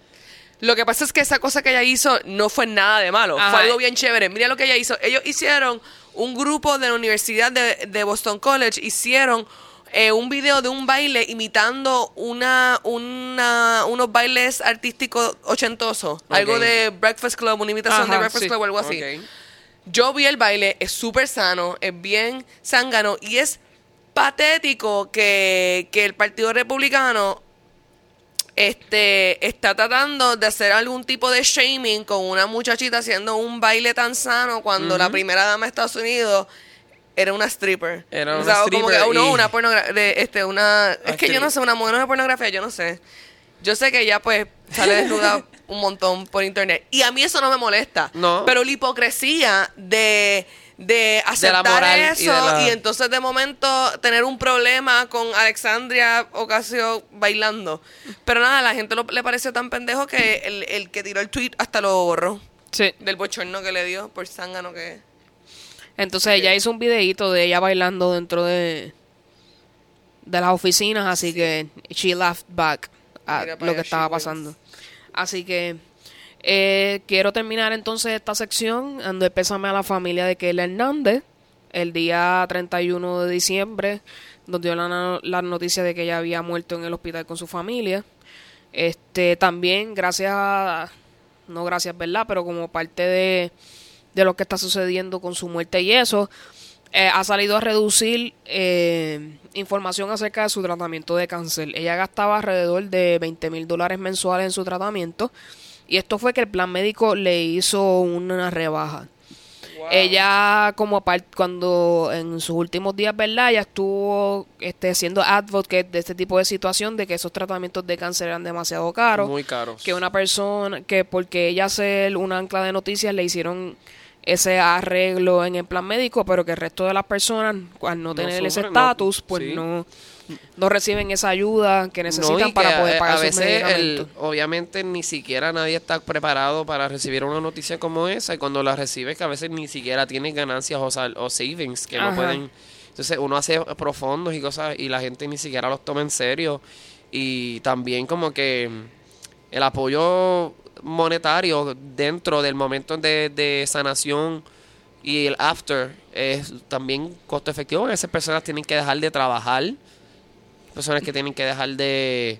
Lo que pasa es que esa cosa que ella hizo no fue nada de malo. Ajá. Fue algo bien chévere. Mira lo que ella hizo. Ellos hicieron un grupo de la Universidad de, de Boston College. Hicieron eh, un video de un baile imitando una, una unos bailes artísticos ochentosos. Algo de Breakfast Club, una imitación de Breakfast sí. Club o algo así. Yo vi el baile, es súper sano, es bien zángano y es patético que, que el Partido Republicano este, está tratando de hacer algún tipo de shaming con una muchachita haciendo un baile tan sano cuando la primera dama de Estados Unidos era una stripper. Era O una sea, como que, stripper oh, no, y- una pornografía, este, una, es que yo no sé, una modelo de pornografía, yo no sé. Yo sé que ella pues sale desnuda un montón por internet. Y a mí eso no me molesta. No. Pero la hipocresía de, de aceptar eso la- y, entonces de momento tener un problema con Alexandria Ocasio bailando. Pero nada, a la gente lo- le pareció tan pendejo que el, el que tiró el tweet hasta lo borró. Sí. Del bochorno que le dio por zángano que es. Entonces ella hizo un videito de ella bailando dentro de de las oficinas, así que she laughed back a Mira lo que estaba pasando. Así que eh, quiero terminar entonces esta sección dando pésame a la familia de Keila Hernández el día 31 de diciembre, donde dio la, la noticia de que ella había muerto en el hospital con su familia. Este también gracias a no gracias, ¿verdad? Pero como parte de de lo que está sucediendo con su muerte y eso, eh, ha salido a reducir eh, información acerca de su tratamiento de cáncer. Ella gastaba alrededor de 20 mil dólares mensuales en su tratamiento y esto fue que el plan médico le hizo una rebaja. Ella, como parte, cuando en sus últimos días, ¿verdad? Ella estuvo este, siendo advocate de este tipo de situación, de que esos tratamientos de cáncer eran demasiado caros Muy caros. que una persona que porque ella ser una ancla de noticias le hicieron ese arreglo en el plan médico, pero que el resto de las personas al no No tener ese no, estatus, pues sí. no no reciben esa ayuda que No, necesitan para poder pagar a sus veces el- medicamentos. obviamente ni siquiera nadie está preparado para recibir una noticia como esa y cuando la recibes que a veces ni siquiera tienes ganancias o, sal- o savings que no pueden entonces uno hace profundos y cosas y la gente ni siquiera los toma en serio y también como que el apoyo monetario dentro del momento de, de sanación y el after es también costo efectivo. Esas personas tienen que dejar de trabajar, personas que tienen que dejar de,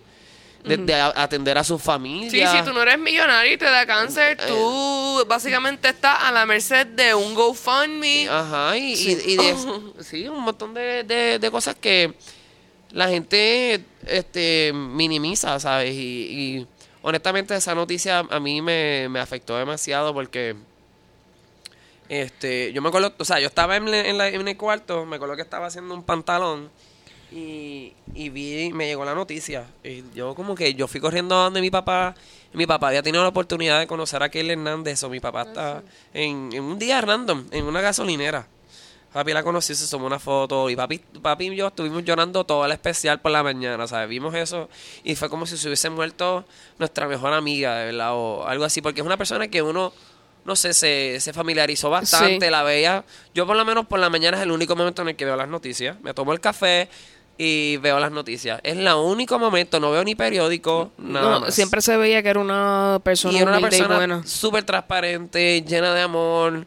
de, de a- atender a su Sí, familia. si tú no eres millonario y te da cáncer, Eh. tú básicamente estás a la merced de un GoFundMe. Ajá, y, y- Sí. y de, sí, un montón de, de, de cosas que la gente este, minimiza, ¿sabes? Y, y honestamente esa noticia a mí me, me afectó demasiado porque este, yo me acuerdo, o sea, yo estaba en, en la- en el cuarto, me acuerdo que estaba haciendo un pantalón y, y vi, me llegó la noticia. Y yo como que yo fui corriendo a donde mi papá, y mi papá había tenido la oportunidad de conocer a Keila Hernández, o mi papá está en, en un día random, en una gasolinera. Papi la conocí, se tomó una foto y papi, papi y yo estuvimos llorando todo el especial por la mañana, ¿sabes? Vimos eso y fue como si se hubiese muerto nuestra mejor amiga, de verdad, o algo así, porque es una persona que uno, no sé, se, se familiarizó bastante, Sí. la veía. Yo por lo menos por la mañana es el único momento en el que veo las noticias. Me tomo el café y veo las noticias. Es el único momento, no veo ni periódico, nada No, más. siempre se veía que era una persona y era una persona súper transparente, llena de amor,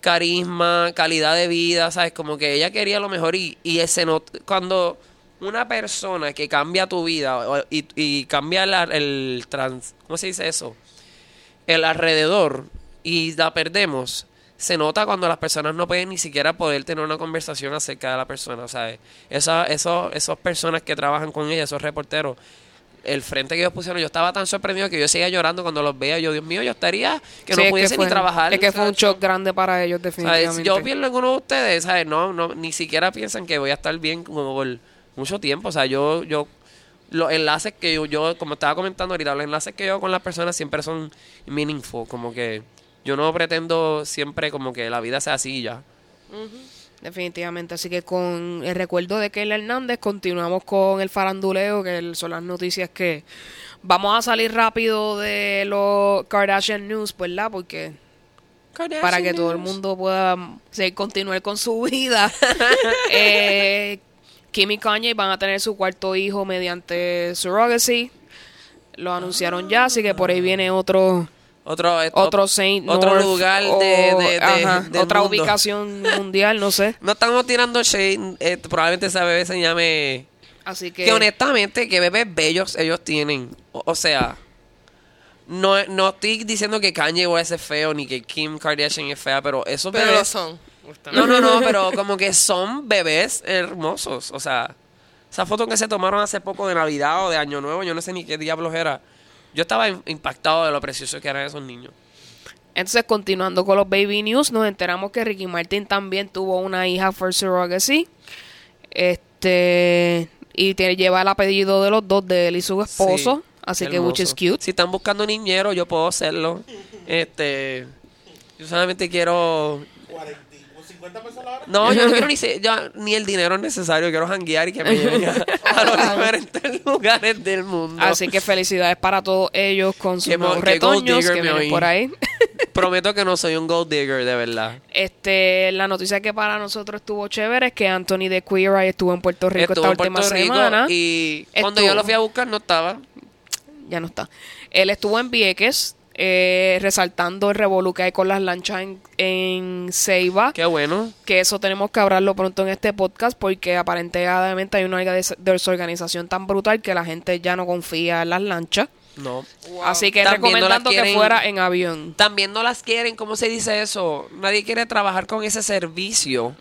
carisma, calidad de vida, ¿sabes? Como que ella quería lo mejor y, y ese no, cuando una persona que cambia tu vida y, y cambia la- el trans, ¿cómo se dice eso? El alrededor y la perdemos, se nota cuando las personas no pueden ni siquiera poder tener una conversación acerca de la persona, ¿sabes? Esa, esos, esas personas que trabajan con ella, esos reporteros, el frente que ellos pusieron, yo estaba tan sorprendido que yo seguía llorando cuando los veía. Yo, Dios mío, yo estaría que Sí, no es pudiese fue- ni trabajar. Es que fue un shock grande para ellos, ¿Sabes? definitivamente. Yo pierdo en uno de ustedes, ¿sabes? No, no, ni siquiera piensan que voy a estar bien como por mucho tiempo. O sea, yo, yo, los enlaces que yo, yo, como estaba comentando ahorita, los enlaces que yo hago con las personas siempre son meaningful. Como que yo no pretendo siempre como que la vida sea así ya. Definitivamente. Así que con el recuerdo de Keila Hernández, continuamos con el faranduleo, que son las noticias que vamos a salir rápido de los Kardashian News, ¿verdad? Porque para que todo el mundo pueda seguir, continuar con su vida. eh, Kim y Kanye van a tener su cuarto hijo mediante surrogacy. Lo anunciaron ya, así que por ahí viene otro Otro, eh, otro Saint otro North lugar o- de, de- de- ajá, del otra mundo. ubicación mundial, no sé. No estamos tirando shade. eh, probablemente esa bebé se llame. Así que, Que honestamente, que bebés bellos ellos tienen. O, o sea, no, no estoy diciendo que Kanye West es feo ni que Kim Kardashian es fea, pero esos Pero bebés. son. No, no, no, pero como que son bebés hermosos. O sea, esa foto que se tomaron hace poco de Navidad o de Año Nuevo, yo no sé ni qué diablos era. Yo estaba im- impactado de lo preciosos que eran esos niños. entonces continuando con los baby news, nos enteramos que Ricky Martin también tuvo una hija for surrogacy. Este y lleva el apellido de los dos de él y su esposo, Sí, así que which is cute. Si están buscando niñero, yo puedo hacerlo. Este, yo solamente quiero 40, ¿con 50 pesos la hora? No, yo no quiero ni, se- yo- ni el dinero necesario, quiero janguear y que me lleven a, a los diferentes lugares del mundo. Así que felicidades para todos ellos con sus Que nuevos que retoños digger que vienen por ahí. Prometo que no soy un gold digger, de verdad. Este, la noticia que para nosotros estuvo chévere es que Anthony de Queer Eye estuvo en Puerto Rico Estuvo esta en última Rico semana. y cuando yo lo fui a buscar no estaba. ya no está. Él estuvo en Vieques, eh, resaltando el revolú que hay con las lanchas en, en Ceiba. Qué bueno. Que eso tenemos que hablarlo pronto en este podcast porque aparentemente hay una des- desorganización tan brutal que la gente ya no confía en las lanchas. No. Así que También no recomendando que fuera en avión. También no las quieren, ¿cómo se dice eso? Nadie quiere trabajar con ese servicio,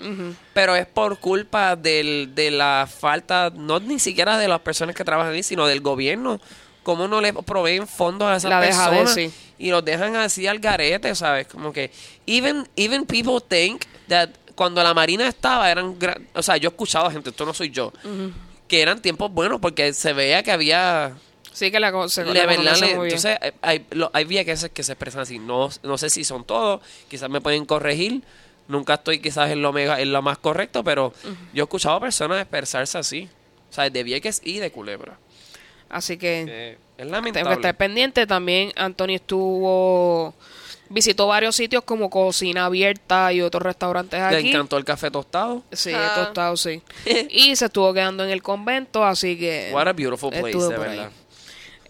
pero es por culpa del, de la falta, no ni siquiera de las personas que trabajan ahí, sino del gobierno. ¿Cómo no le proveen fondos a esas La personas? sí. Y los dejan así al garete, ¿sabes? Como que, even, even people think that cuando la Marina estaba, eran, o sea, yo he escuchado a gente, esto no soy yo, que eran tiempos buenos porque se veía que había Sí que la, se, verdad, conoce le- muy bien. entonces eh, hay, lo- hay vieques que se expresan así. No, no sé si son todos, quizás me pueden corregir. Nunca estoy quizás en lo mega, en lo más correcto, pero yo he escuchado personas expresarse así. O sea, de vieques y de culebra. Así que Eh, es tengo que estar pendiente. También Anthony estuvo visitó varios sitios como Cocina Abierta y otros restaurantes Le aquí. encantó el café tostado. Sí, Ah. tostado, sí. y se estuvo quedando en el convento, así que... What a beautiful place, de verdad.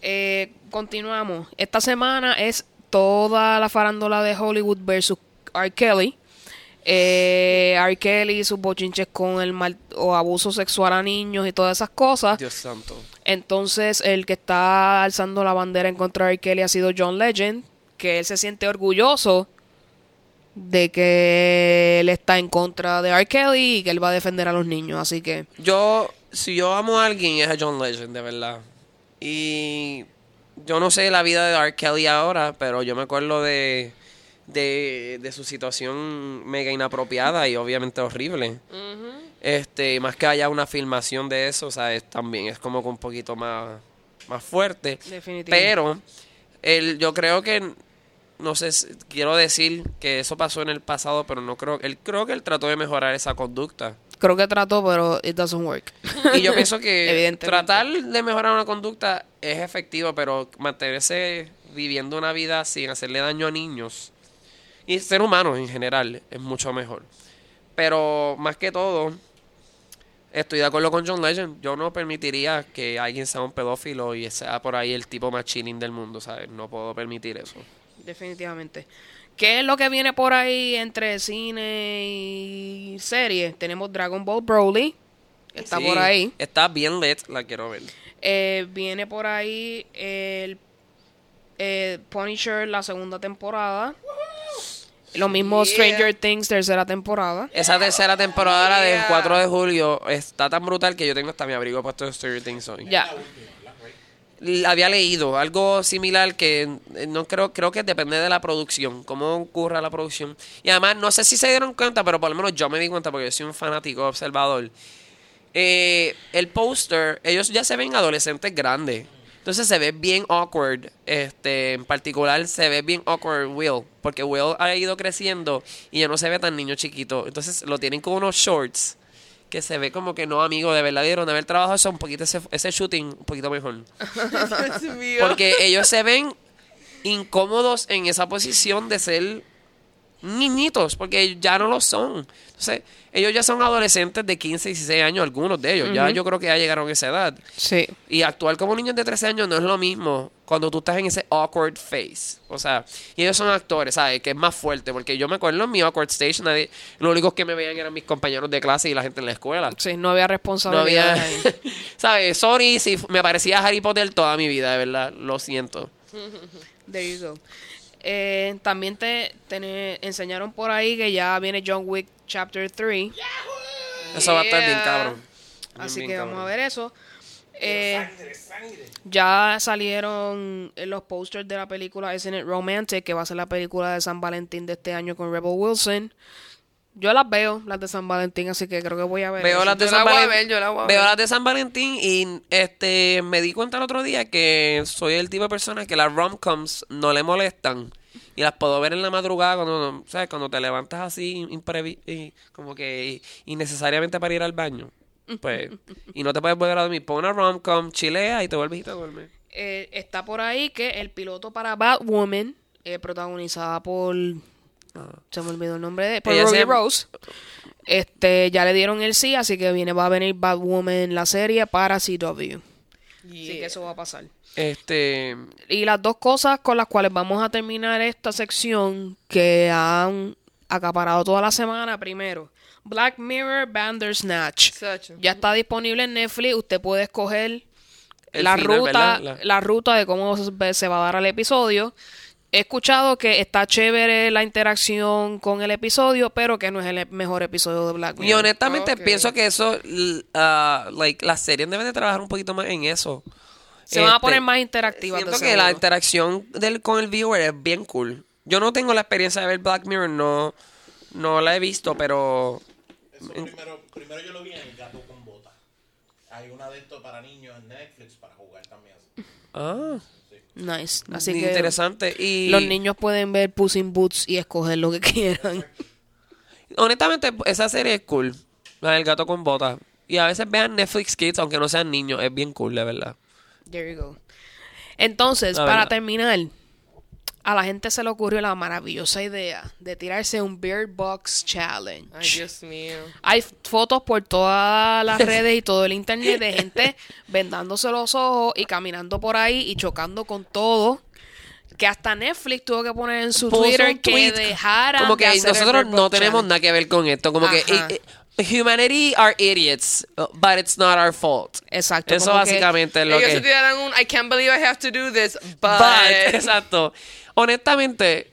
Eh, continuamos. Esta semana es toda la farándula de Hollywood versus R. Kelly. Eh, R. Kelly y sus bochinches con el mal o abuso sexual a niños y todas esas cosas. Dios santo. Entonces, el que está alzando la bandera en contra de R. Kelly ha sido John Legend, que él se siente orgulloso de que él está en contra de R. Kelly y que él va a defender a los niños. Así que, Yo, si yo amo a alguien es a John Legend, de verdad. Y yo no sé la vida de R. Kelly ahora, pero yo me acuerdo de, de, de su situación mega inapropiada y obviamente horrible. Este, más que haya una filmación de eso, o sea, es también es como que un poquito más, más fuerte. Definitivamente. Pero el, yo creo que no sé, quiero decir que eso pasó en el pasado, pero no creo, él creo que él trató de mejorar esa conducta. creo que trató, pero it doesn't work. Y yo pienso que tratar de mejorar una conducta es efectivo, pero mantenerse viviendo una vida sin hacerle daño a niños y ser humano en general es mucho mejor. Pero más que todo, estoy de acuerdo con John Legend. Yo no permitiría que alguien sea un pedófilo y sea por ahí el tipo más chilling del mundo, ¿sabes? No puedo permitir eso. Definitivamente. ¿Qué es lo que viene por ahí entre cine y serie? Tenemos Dragon Ball Broly. Está Sí, por ahí. Está bien lit, la quiero ver. Eh, viene por ahí el eh, Punisher, la segunda temporada. Lo mismo Yeah. Stranger Things, tercera temporada. Esa tercera temporada del Yeah. 4 de julio está tan brutal que yo tengo hasta mi abrigo puesto de Stranger Things hoy. Ya. había leído algo similar que eh, no creo creo que depende de la producción, cómo ocurra la producción. Y además no sé si se dieron cuenta, pero por lo menos yo me di cuenta porque yo soy un fanático observador. Eh, el póster, ellos ya se ven adolescentes grandes. Entonces se ve bien awkward. Este, en particular se ve bien awkward Will. Porque Will ha ido creciendo y ya no se ve tan niño chiquito. Entonces lo tienen con unos shorts que se ve como que no amigo de verdad dieron de haber trabajado eso un poquito ese, ese shooting un poquito mejor. Dios mío. Porque ellos se ven incómodos en esa posición de ser niñitos, porque ya no lo son. Entonces, ellos ya son adolescentes de 15, 16 años, algunos de ellos. Ya yo creo que ya llegaron a esa edad. Sí. Y actuar como niños de 13 años no es lo mismo cuando tú estás en ese awkward face. O sea, y ellos son actores, ¿sabes? Que es más fuerte. Porque yo me acuerdo en mi awkward stage, nadie, los únicos que me veían eran mis compañeros de clase y la gente en la escuela. Sí, no había No responsabilidad. había. ¿Sabes? Sorry si me parecía Harry Potter toda mi vida, de verdad. Lo siento. There you go. Eh, también te, te enseñaron por ahí que ya viene John Wick Chapter 3. Eso va a estar bien cabrón. Así Bien que vamos a ver eso. Eh, Sangre, sangre. ya salieron eh, los posters de la película Isn't It Romantic, que va a ser la película de San Valentín de este año con Rebel Wilson. Yo las veo, las de San Valentín, así que creo que voy a ver. Veo eso. las de Yo San la voy a Valentín. ver, yo la voy a Veo ver. las de San Valentín y este me di cuenta el otro día que soy el tipo de persona que las rom-coms no le molestan. Y las puedo ver en la madrugada cuando, ¿sabes? Cuando te levantas así imprevi y como que innecesariamente para ir al baño. Pues, y no te puedes volver a dormir. Pon una rom-com, chilea y te vuelves y te duermes. Eh, está por ahí que el piloto para Batwoman, eh, protagonizada por. Se me olvidó el nombre de. Por Ella Ruby se- Rose. Este, ya le dieron el sí, así que viene, va a venir Batwoman la serie para CW. Así que eso va a pasar. Este, Y las dos cosas con las cuales vamos a terminar esta sección que han acaparado toda la semana. Primero, Black Mirror Bandersnatch. Ya está disponible en Netflix. Usted puede escoger la final, ruta. La- la ruta de cómo se se va a dar el episodio. He escuchado que está chévere la interacción con el episodio, pero que no es el mejor episodio de Black y Mirror. honestamente Ok. pienso que eso, ah, like, las series deben de trabajar un poquito más en eso. Se van a Este, poner más interactivas. Siento que la interacción del, con el viewer es bien cool. Yo no tengo la experiencia de ver Black Mirror, no, no la he visto, pero Eso primero, primero yo lo vi en El Gato con Bota. Hay una de estos para niños en Netflix para jugar también. así. ah, Nice. Así que interesante. Y los niños pueden ver Puss in Boots y escoger lo que quieran. honestamente esa serie es cool, la del gato con botas. Y a veces vean Netflix Kids, aunque no sean niños, es bien cool, de verdad. There you go. Entonces, La para terminar, a la gente se le ocurrió la maravillosa idea de tirarse un Beard Box Challenge. Ay, Dios mío. Hay fotos por todas las redes y todo el internet de gente vendándose los ojos y caminando por ahí y chocando con todo. Que hasta Netflix tuvo que poner en su Puso Twitter que tweet dejaran Como de que el nosotros no Box tenemos Challenge. nada que ver con esto. Como que eh, eh, humanity are idiots, but it's not our fault. Exacto, Eso básicamente es lo Ellos que se tiraron un I can't believe I have to do this, but... But, exacto. Honestamente,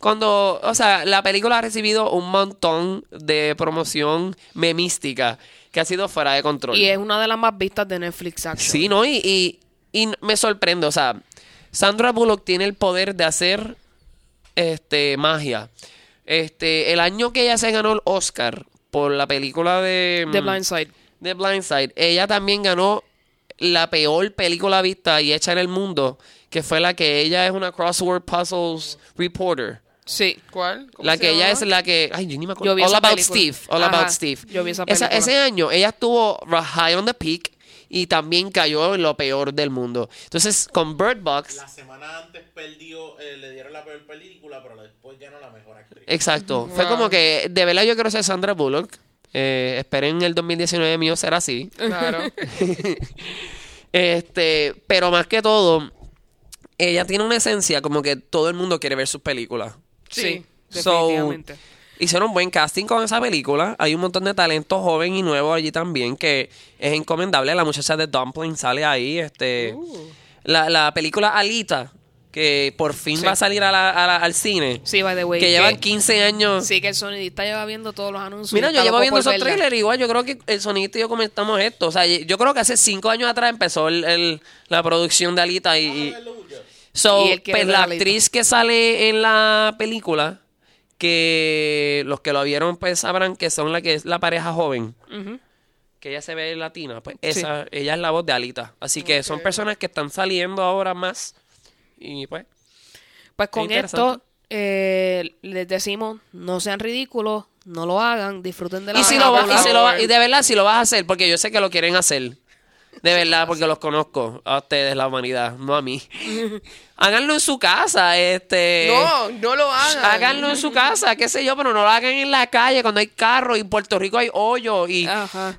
cuando, o sea, la película ha recibido un montón de promoción memística que ha sido fuera de control. Y es una de las más vistas de Netflix, actually. Sí, ¿no? Y, y, y me sorprende, o sea, Sandra Bullock tiene el poder de hacer este magia. Este, el año que ella se ganó el Oscar por la película de The mm, Blind Side. The Blind Side, ella también ganó la peor película vista y hecha en el mundo, que fue la que ella es una crossword puzzles reporter. Sí. ¿Cuál? ¿Cómo La que ella es la que. Ay, yo ni me acuerdo. Yo vi All esa About película. Steve. All Ajá, About Steve. yo vi esa Esa- película. ese año ella estuvo high on the peak y también cayó en lo peor del mundo. Entonces, con Bird Box. La semana antes perdió, eh, le dieron la peor película, pero después ganó la mejor actriz. Exacto. Fue como que, de verdad, yo quiero ser Sandra Bullock. Eh, esperen el 2019 mío ser así. Claro. Este, pero más que todo, ella tiene una esencia como que todo el mundo quiere ver sus películas. Sí. So, definitivamente. Hicieron buen casting con esa película. Hay un montón de talento joven y nuevo allí también que es encomendable. La muchacha de Dumpling sale ahí. Este, Uh. la, la película Alita que por fin Sí. va a salir a la- a la- al cine. Sí, by the way. que llevan 15 años. Sí, que el sonidista lleva viendo todos los anuncios. Mira, yo llevo viendo esos verla. trailers igual. Yo creo que el sonidista y yo comentamos esto. O sea, yo creo que hace cinco años atrás empezó el- el- la producción de Alita y... y- so, Y pues, la actriz que sale en la película, que los que lo vieron pues sabrán que son la que es la pareja joven. Que ella se ve latina, pues esa, ella es la voz de Alita. Así que son personas que están saliendo ahora más. Y pues, Pues con esto eh, les decimos, no sean ridículos, no lo hagan, disfruten de la y si lo va- y si lo va- y de verdad, si lo vas a hacer, porque yo sé que lo quieren hacer. De verdad, porque los conozco a ustedes, la humanidad, no a mí. Háganlo en su casa, este. No, no lo hagan. Háganlo en su casa, qué sé yo, pero no lo hagan en la calle cuando hay carros y en Puerto Rico hay hoyos y,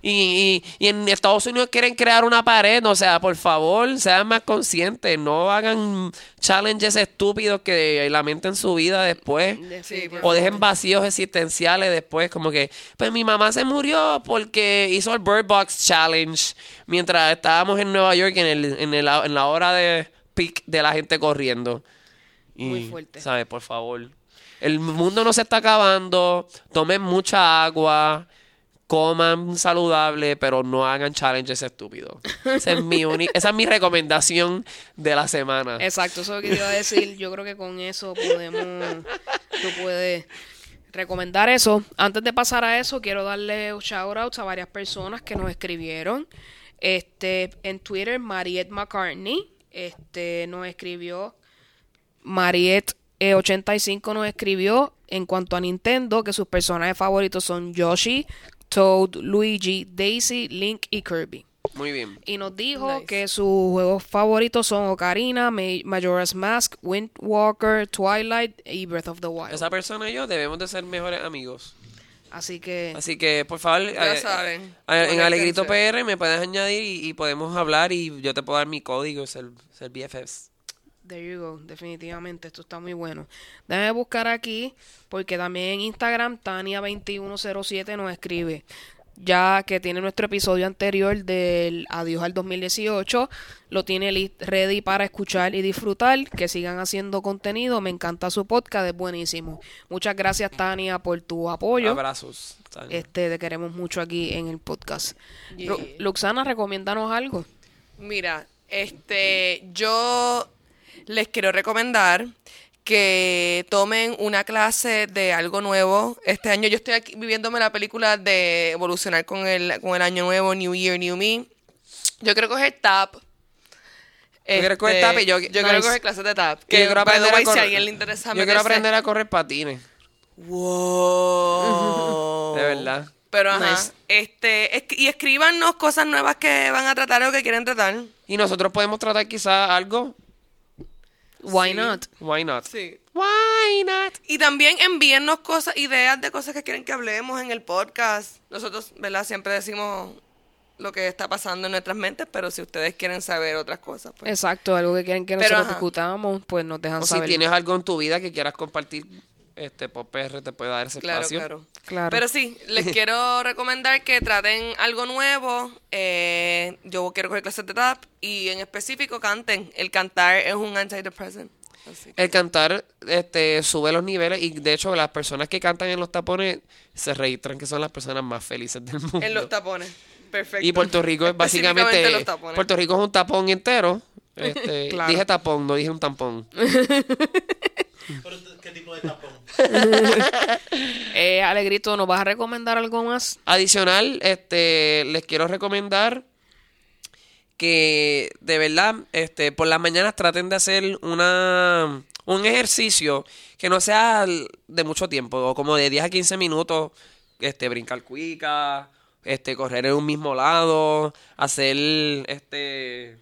y, y- y en Estados Unidos quieren crear una pared. O sea, por favor, sean más conscientes. No hagan challenges estúpidos que lamenten su vida después. Sí, O dejen vacíos existenciales después, como que, pues mi mamá se murió porque hizo el Bird Box Challenge mientras estábamos en Nueva York en, el, en, el- en la hora de peak de la gente corriendo. Y, Muy fuerte. ¿Sabes? Por favor. El mundo no se está acabando. Tomen mucha agua. Coman saludable, pero no hagan challenges estúpidos. Esa es mi, esa es mi recomendación de la semana. Exacto, eso es lo que iba a decir. Yo creo que con eso podemos, tú puedes recomendar eso. Antes de pasar a eso, quiero darle shout outs a varias personas que nos escribieron. Este, en Twitter, Mariette McCartney, este, nos escribió, Mariette eh, 85 nos escribió en cuanto a Nintendo que sus personajes favoritos son Yoshi, Toad, Luigi, Daisy, Link y Kirby. Muy bien. Y nos dijo Nice. que sus juegos favoritos son Ocarina, Ma- Majora's Mask, Windwalker, Twilight y Breath of the Wild. Esa persona y yo debemos de ser mejores amigos. Así que Así que, por favor, Ya eh, saben. eh, en. Alegrito PR me puedes añadir y, y podemos hablar y yo te puedo dar mi código, ser, ser BFFs. There you go, definitivamente, esto está muy bueno. Déjame buscar aquí, porque también en Instagram Tania2107 nos escribe, ya que tiene nuestro episodio anterior del Adiós al 2018, lo tiene ready para escuchar y disfrutar, que sigan haciendo contenido, me encanta su podcast, es buenísimo. Muchas gracias Tania por tu apoyo. Abrazos. Tania. Este, te queremos mucho aquí en el podcast. Yeah. Lu- Luxana, recomiéndanos algo. Mira, este, yo les quiero recomendar que tomen una clase de algo nuevo. Este año yo estoy aquí viviéndome la película de evolucionar con el, con el año nuevo, New Year, New Me. Yo quiero coger TAP. quieres coger TAP y yo- yo quiero coger clases de TAP. Que, yo quiero aprender a si a correr- alguien le interesa Yo quiero aprender a correr patines. Wow. De verdad. Pero ajá, Nice. este, es- y escríbanos cosas nuevas que van a tratar o que quieren tratar. Y nosotros podemos tratar quizás algo. Why Sí. not? Why not? Sí. Why not? Y también envíennos cosas, ideas de cosas que quieren que hablemos en el podcast. Nosotros, ¿verdad? Siempre decimos lo que está pasando en nuestras mentes, pero si ustedes quieren saber otras cosas, pues. Exacto, algo que quieren que Pero, nosotros ajá. discutamos, pues nos dejan O si tienes algo en tu vida que quieras compartir, este Pop PR te puede dar ese Claro, espacio. claro. Claro. Pero sí, les quiero recomendar que traten algo nuevo. Eh, yo quiero coger clases de tap y en específico canten. El cantar es un antidepressant. Así que- El cantar este, sube los niveles y de hecho las personas que cantan en los tapones se registran que son las personas más felices del mundo. En los tapones. Perfecto. Y Puerto Rico es básicamente los tapones. Puerto Rico es un tapón entero. Este, Claro. Dije tapón, no dije un tampón. Pero, ¿qué tipo de tapón? Eh, Alegrito, ¿nos vas a recomendar algo más? Adicional, este, les quiero recomendar que de verdad, este, por las mañanas traten de hacer una un ejercicio que no sea de mucho tiempo, o como de 10 a 15 minutos, este, brincar cuica, este, correr en un mismo lado, hacer este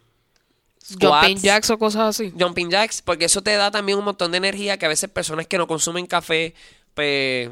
Jumping squats. jacks o cosas así. Jumping jacks, porque eso te da también un montón de energía que a veces personas que no consumen café, pues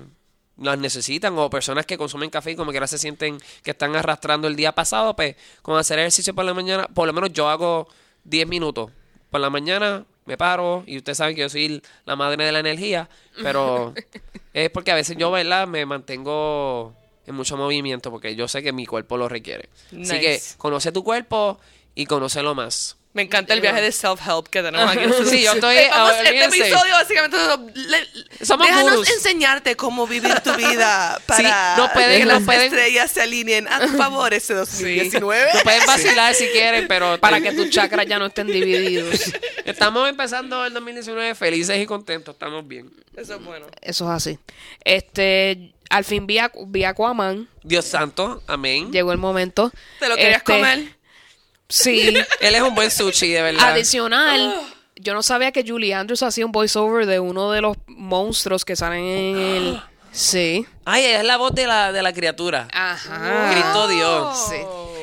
las necesitan, o personas que consumen café y como que ahora se sienten que están arrastrando el día pasado, pues con hacer ejercicio por la mañana, por lo menos yo hago 10 minutos. Por la mañana me paro y ustedes saben que yo soy la madre de la energía, pero es porque a veces yo, ¿verdad? Me mantengo en mucho movimiento porque yo sé que mi cuerpo lo requiere. Así que conoce tu cuerpo y conócelo más. Me encanta el viaje de self-help que tenemos aquí. Sí, yo estoy- Eh, vamos, este episodio básicamente le- Somos déjanos enseñarte cómo vivir tu vida para no pueden- que no las pueden- estrellas se alineen a tu favor ese 2019. No pueden vacilar si quieren, pero Para que tus chakras ya no estén divididos. estamos empezando el 2019 felices y contentos, estamos bien. Eso es bueno. Eso es así. Este, al fin vi, a, vi a Aquaman. Dios santo, amén. Llegó el momento. ¿Te lo querías Este, comer? Sí. Él es un buen sushi, de verdad. Adicional, yo no sabía que Julie Andrews hacía un voiceover de uno de los monstruos que salen en el. Sí. Ay, es la voz de la, de la criatura. Ajá. Cristo Dios. Sí.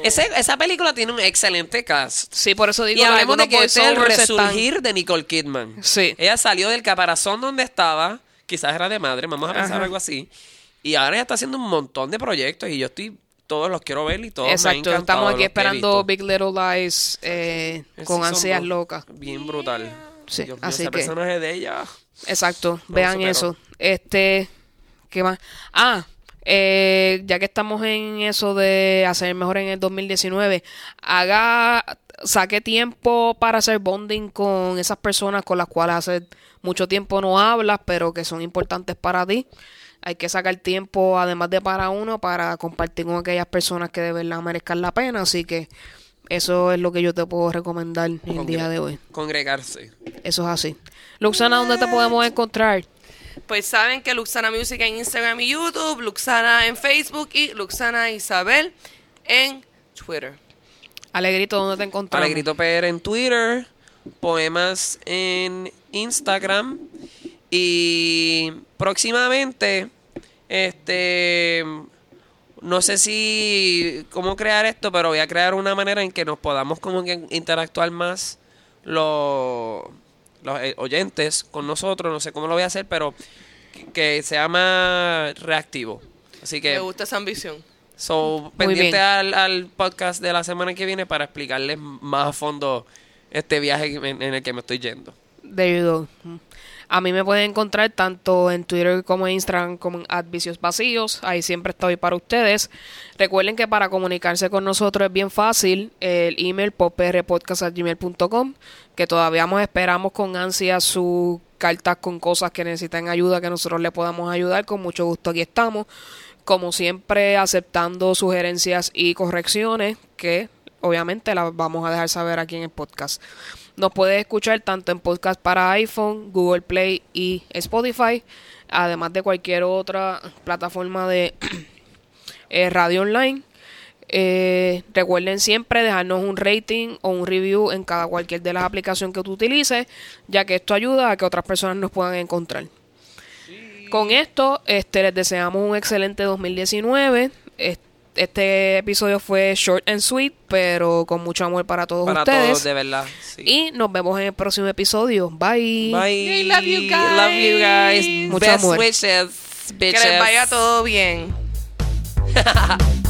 Ese- esa película tiene un excelente cast. Sí, por eso digo Y hablemos de que este es el están- resurgir de Nicole Kidman. Sí. Ella salió del caparazón donde estaba, quizás era de madre, vamos a pensar Ajá. algo así. Y ahora ella está haciendo un montón de proyectos y yo estoy, todos los quiero ver y todos me han Exacto, estamos aquí esperando. Big Little Lies eh, con ansias locas. Bien brutal. Sí, Dios mío, así ese que- personaje de ella. Exacto, No, vean eso. Este, ¿qué más? Ah, eh, ya que estamos en eso de hacer mejor en el 2019, haga, saque tiempo para hacer bonding con esas personas con las cuales hace mucho tiempo no hablas, pero que son importantes para ti. Hay que sacar tiempo, además de para uno, para compartir con aquellas personas que de verdad merezcan la pena. Así que eso es lo que yo te puedo recomendar el día de hoy. Congregarse. Eso es así. Luxana, ¿dónde te podemos encontrar? Pues saben que Luxana Music en Instagram y YouTube, Luxana en Facebook y Luxana Isabel en Twitter. Alegrito, ¿dónde te encontramos? Alegrito PR en Twitter, poemas en Instagram y próximamente, este, no sé si cómo crear esto, pero voy a crear una manera en que nos podamos como que interactuar más los, los eh, oyentes con nosotros, no sé cómo lo voy a hacer, pero que, que sea más reactivo. Así que Me gusta esa ambición. So, Muy pendiente al, al podcast de la semana que viene para explicarles más a fondo este viaje en, en el que me estoy yendo. There you go. A mí me pueden encontrar tanto en Twitter como en Instagram como en Advicios Vacíos. Ahí siempre estoy para ustedes. Recuerden que para comunicarse con nosotros es bien fácil. El email poprpodcast.gmail.com que todavía nos esperamos con ansia sus cartas con cosas que necesitan ayuda que nosotros le podamos ayudar. Con mucho gusto aquí estamos. Como siempre, aceptando sugerencias y correcciones que obviamente las vamos a dejar saber aquí en el podcast. Nos puedes escuchar tanto en podcast para iPhone, Google Play y Spotify, además de cualquier otra plataforma de eh, radio online. Eh, recuerden siempre dejarnos un rating o un review en cada cualquier de las aplicaciones que tú utilices, ya que esto ayuda a que otras personas nos puedan encontrar. Con esto, este, les deseamos un excelente 2019. Es- Este episodio fue short and sweet, pero con mucho amor para todos Para ustedes. todos, de verdad. sí. Y nos vemos en el próximo episodio. Bye. Bye. love you guys. Love you guys. Mucho Best amor. wishes, Que les vaya todo bien.